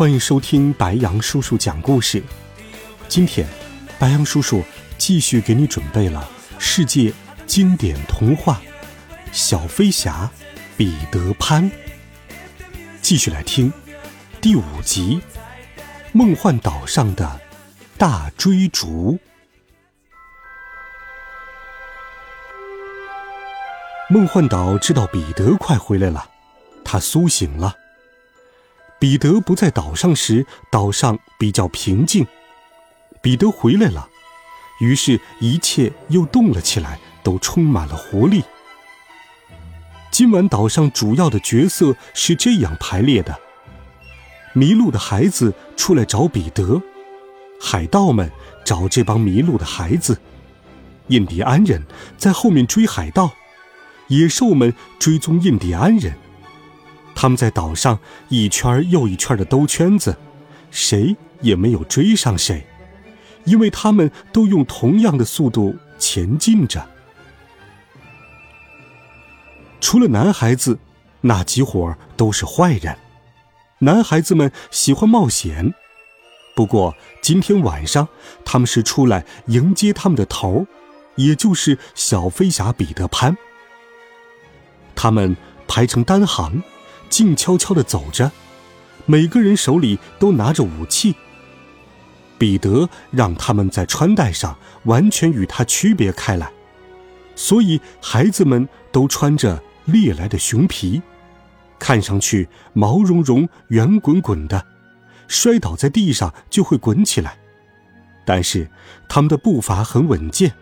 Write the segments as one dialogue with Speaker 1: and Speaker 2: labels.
Speaker 1: 欢迎收听白杨叔叔讲故事。今天，白杨叔叔继续给你准备了世界经典童话《小飞侠彼得潘》，继续来听第五集《梦幻岛上的大追逐》。梦幻岛知道彼得快回来了，他苏醒了。彼得不在岛上时，岛上比较平静。彼得回来了，于是，一切又动了起来，都充满了活力。今晚岛上主要的角色是这样排列的：迷路的孩子出来找彼得，海盗们找这帮迷路的孩子，印第安人在后面追海盗，野兽们追踪印第安人。他们在岛上一圈又一圈的兜圈子，谁也没有追上谁，因为他们都用同样的速度前进着。除了男孩子，那几伙都是坏人。男孩子们喜欢冒险，不过今天晚上他们是出来迎接他们的头，也就是小飞侠彼得潘。他们排成单行。静悄悄地走着，每个人手里都拿着武器。彼得让他们在穿戴上完全与他区别开来，所以孩子们都穿着猎来的熊皮，看上去毛茸茸、圆滚滚的，摔倒在地上就会滚起来。但是他们的步伐很稳健。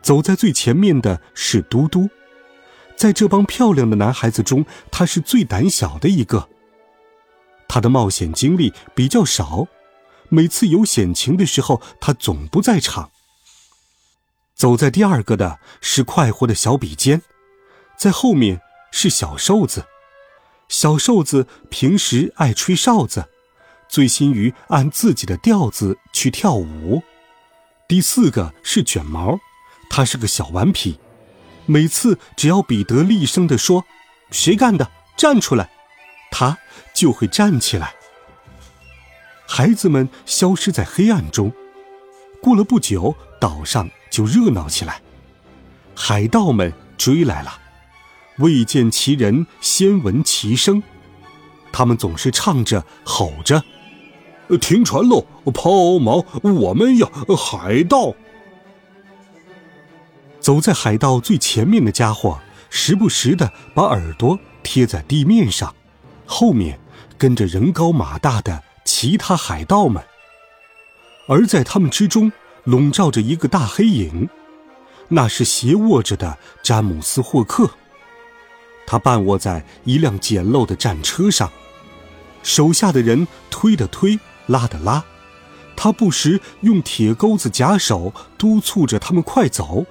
Speaker 1: 走在最前面的是嘟嘟。在这帮漂亮的男孩子中，他是最胆小的一个。他的冒险经历比较少，每次有险情的时候，他总不在场。走在第二个的是快活的小比肩，在后面是小瘦子。小瘦子平时爱吹哨子，醉心于按自己的调子去跳舞。第四个是卷毛，他是个小顽皮。每次只要彼得厉声地说：“谁干的？站出来！”他就会站起来。孩子们消失在黑暗中。过了不久，岛上就热闹起来。海盗们追来了，未见其人，先闻其声。他们总是唱着、吼着：“停船喽！抛锚！我们呀，海盗！”走在海盗最前面的家伙，时不时的把耳朵贴在地面上，后面跟着人高马大的其他海盗们。而在他们之中，笼罩着一个大黑影，那是斜卧着的詹姆斯·霍克。他半卧在一辆简陋的战车上，手下的人推的推，拉的拉，他不时用铁钩子夹手，督促着他们快走。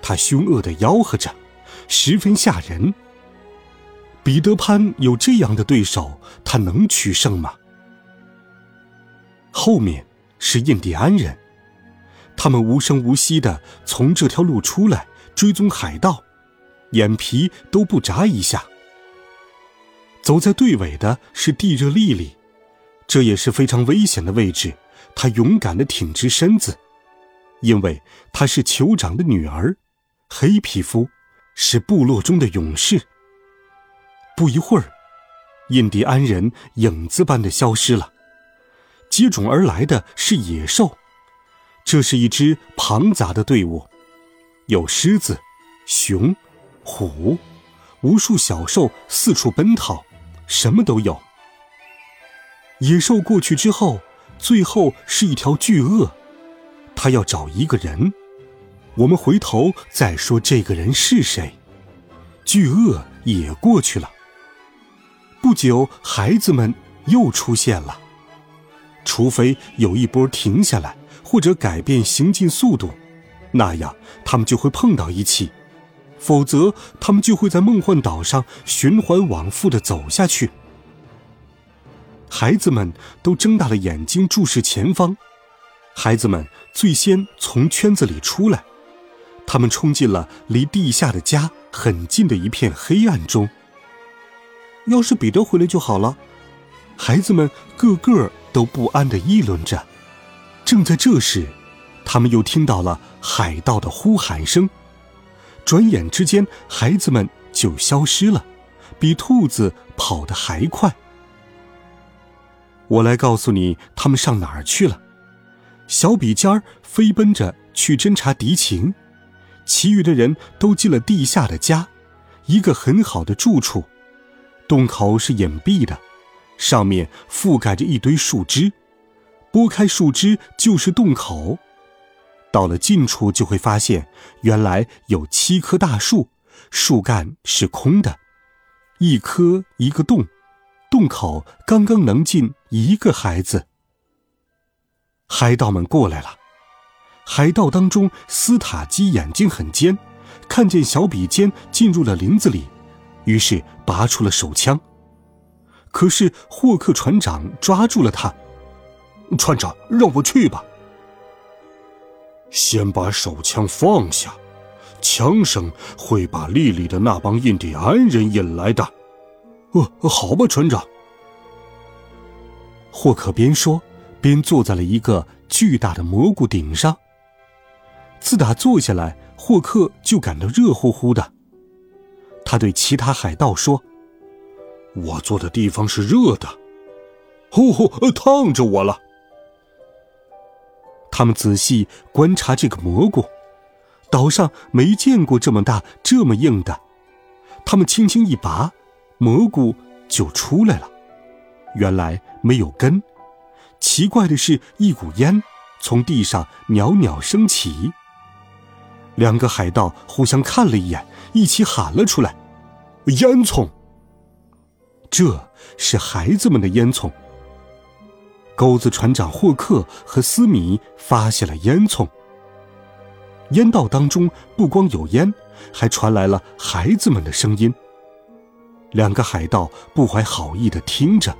Speaker 1: 他凶恶的吆喝着，十分吓人。彼得潘有这样的对手，他能取胜吗？后面是印第安人，他们无声无息的从这条路出来，追踪海盗，眼皮都不眨一下。走在队尾的是蒂热丽丽，这也是非常危险的位置。她勇敢的挺直身子，因为她是酋长的女儿。黑皮肤是部落中的勇士。不一会儿，印第安人影子般的消失了。接踵而来的是野兽，这是一支庞杂的队伍，有狮子、熊、虎，无数小兽四处奔逃，什么都有。野兽过去之后，最后是一条巨鳄，它要找一个人。我们回头再说这个人是谁。巨鳄也过去了。不久，孩子们又出现了。除非有一波停下来，或者改变行进速度，那样他们就会碰到一起；否则，他们就会在梦幻岛上循环往复的走下去。孩子们都睁大了眼睛注视前方。孩子们最先从圈子里出来，他们冲进了离地下的家很近的一片黑暗中。要是彼得回来就好了，孩子们个个都不安地议论着。正在这时，他们又听到了海盗的呼喊声。转眼之间，孩子们就消失了，比兔子跑得还快。我来告诉你，他们上哪儿去了。小笔尖儿飞奔着去侦察敌情，其余的人都进了地下的家，一个很好的住处。洞口是隐蔽的，上面覆盖着一堆树枝，拨开树枝就是洞口。到了近处就会发现，原来有七棵大树，树干是空的，一棵一个洞，洞口刚刚能进一个孩子。海盗们过来了，海盗当中斯塔基眼睛很尖，看见小比尖进入了林子里。于是拔出了手枪，可是霍克船长抓住了他。船长，让我去吧。先把手枪放下，枪声会把丽丽的那帮印第安人引来的。哦，好吧，船长。霍克边说边坐在了一个巨大的蘑菇顶上。自打坐下来，霍克就感到热乎乎的。他对其他海盗说：“我坐的地方是热的，呼呼，烫着我了。”他们仔细观察这个蘑菇，岛上没见过这么大、这么硬的。他们轻轻一拔，蘑菇就出来了。原来没有根。奇怪的是，一股烟从地上袅袅升起。两个海盗互相看了一眼。一起喊了出来：“烟囱！”这是孩子们的烟囱。钩子船长霍克和斯米发现了烟囱。烟道当中不光有烟，还传来了孩子们的声音。两个海盗不怀好意的听着。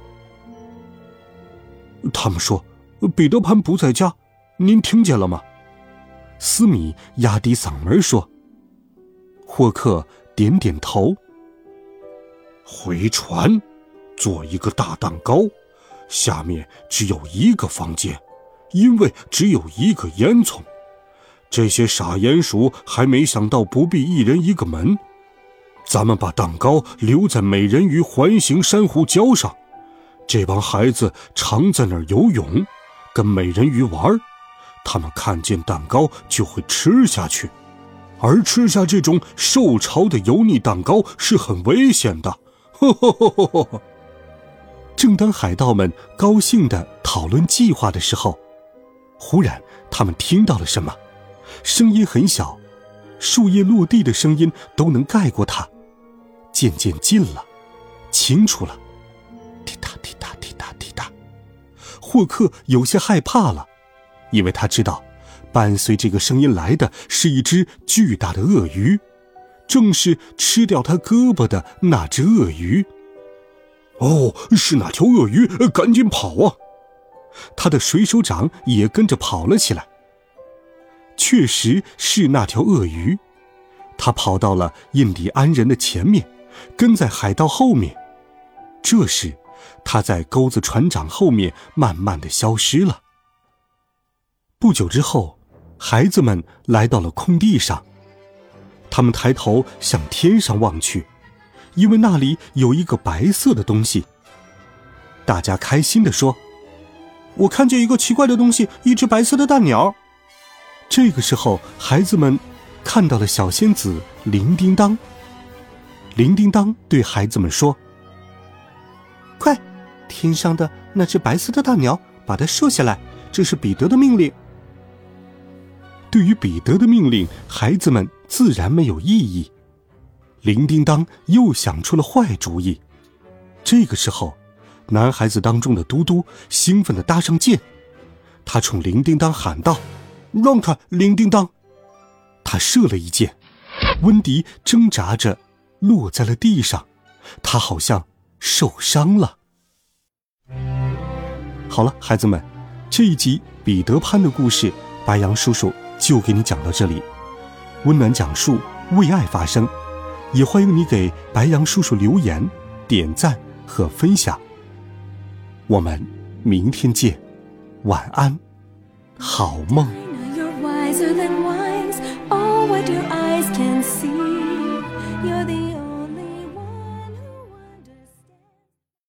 Speaker 1: 他们说：“彼得潘不在家，您听见了吗？”斯米压低嗓门说。霍克点点头。回船，做一个大蛋糕，下面只有一个房间，因为只有一个烟囱。这些傻鼹鼠还没想到不必一人一个门。咱们把蛋糕留在美人鱼环形珊瑚礁上，这帮孩子常在那儿游泳，跟美人鱼玩，他们看见蛋糕就会吃下去。而吃下这种受潮的油腻蛋糕是很危险的。呵呵呵呵呵。正当海盗们高兴地讨论计划的时候，忽然他们听到了什么，声音很小，树叶落地的声音都能盖过它。渐渐近了，清楚了，滴答滴答滴答滴答。霍克有些害怕了，因为他知道。伴随这个声音来的是一只巨大的鳄鱼，正是吃掉他胳膊的那只鳄鱼。哦，是那条鳄鱼！赶紧跑啊！他的水手长也跟着跑了起来。确实是那条鳄鱼，他跑到了印第安人的前面，跟在海盗后面。这时，他在钩子船长后面慢慢的消失了。不久之后。孩子们来到了空地上，他们抬头向天上望去，因为那里有一个白色的东西。大家开心地说：“我看见一个奇怪的东西，一只白色的大鸟。”这个时候，孩子们看到了小仙子铃叮当。铃叮当对孩子们说：“快，天上的那只白色的大鸟，把它射下来，这是彼得的命令。”对于彼得的命令，孩子们自然没有异议。铃叮当又想出了坏主意。这个时候，男孩子当中的嘟嘟兴奋地搭上箭，他冲铃叮当喊道：“让开，铃叮当！”他射了一箭，温迪挣扎着落在了地上，他好像受伤了。好了，孩子们，这一集彼得潘的故事，白杨叔叔就给你讲到这里。温暖讲述，为爱发声，也欢迎你给白杨叔叔留言、点赞和分享。我们明天见，晚安，好梦。